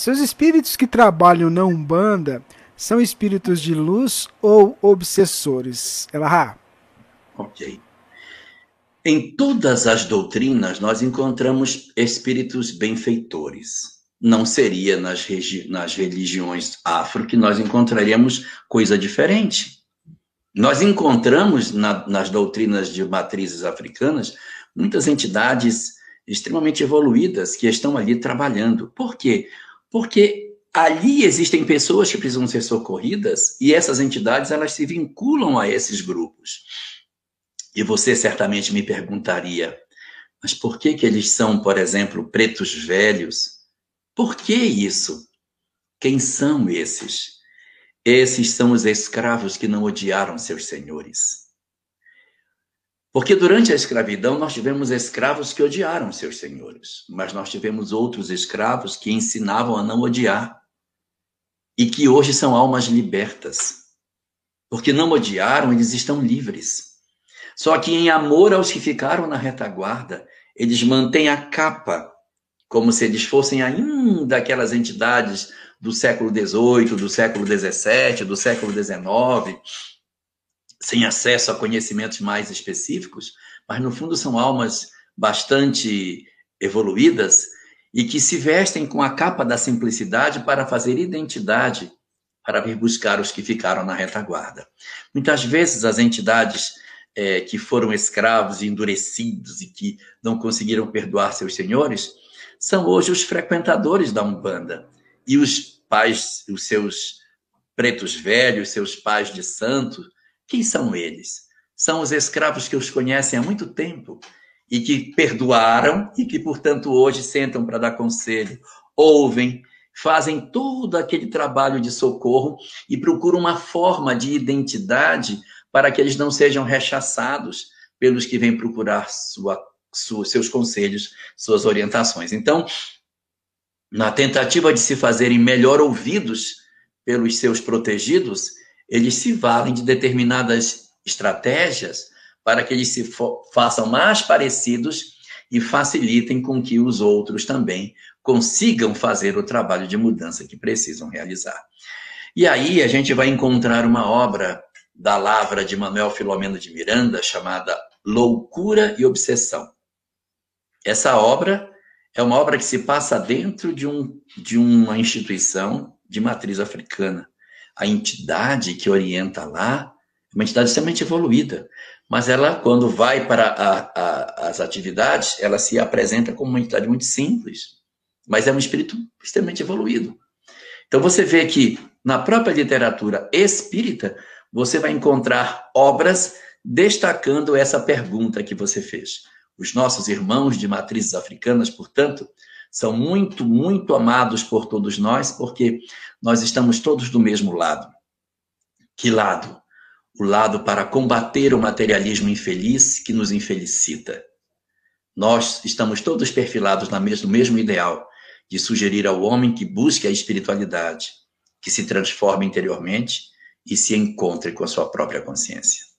Seus espíritos que trabalham na Umbanda são espíritos de luz ou obsessores? Ela Ok. Em todas as doutrinas nós encontramos espíritos benfeitores. Não seria nas, nas religiões afro que nós encontraríamos coisa diferente. Nós encontramos na, nas doutrinas de matrizes africanas muitas entidades extremamente evoluídas que estão ali trabalhando. Por quê? Porque ali existem pessoas que precisam ser socorridas e essas entidades elas se vinculam a esses grupos. E você certamente me perguntaria, mas por que que eles são, por exemplo, pretos velhos? Por que isso? Quem são esses? Esses são os escravos que não odiaram seus senhores. Porque durante a escravidão nós tivemos escravos que odiaram seus senhores, mas nós tivemos outros escravos que ensinavam a não odiar e que hoje são almas libertas. Porque não odiaram, eles estão livres. Só que em amor aos que ficaram na retaguarda, eles mantêm a capa, como se eles fossem ainda aquelas entidades do século XVIII, do século XVII, do século XIX, sem acesso a conhecimentos mais específicos, mas no fundo são almas bastante evoluídas e que se vestem com a capa da simplicidade para fazer identidade, para vir buscar os que ficaram na retaguarda. Muitas vezes as entidades é, que foram escravos e endurecidos e que não conseguiram perdoar seus senhores são hoje os frequentadores da Umbanda e os pais, os seus pretos velhos, seus pais de santo, quem são eles? São os escravos que os conhecem há muito tempo e que perdoaram e que, portanto, hoje sentam para dar conselho, ouvem, fazem todo aquele trabalho de socorro e procuram uma forma de identidade para que eles não sejam rechaçados pelos que vêm procurar sua, sua, seus conselhos, suas orientações. Então, na tentativa de se fazerem melhor ouvidos pelos seus protegidos, eles se valem de determinadas estratégias para que eles se façam mais parecidos e facilitem com que os outros também consigam fazer o trabalho de mudança que precisam realizar. E aí a gente vai encontrar uma obra da Lavra de Manuel Filomeno de Miranda chamada Loucura e Obsessão. Essa obra é uma obra que se passa dentro de, um, de uma instituição de matriz africana. A entidade que orienta lá é uma entidade extremamente evoluída, mas ela, quando vai para a, a, as atividades, ela se apresenta como uma entidade muito simples, mas é um espírito extremamente evoluído. Então você vê que na própria literatura espírita, você vai encontrar obras destacando essa pergunta que você fez. Os nossos irmãos de matrizes africanas, portanto, são muito, muito amados por todos nós, porque nós estamos todos do mesmo lado. Que lado? O lado para combater o materialismo infeliz que nos infelicita. Nós estamos todos perfilados no mesmo ideal de sugerir ao homem que busque a espiritualidade, que se transforme interiormente e se encontre com a sua própria consciência.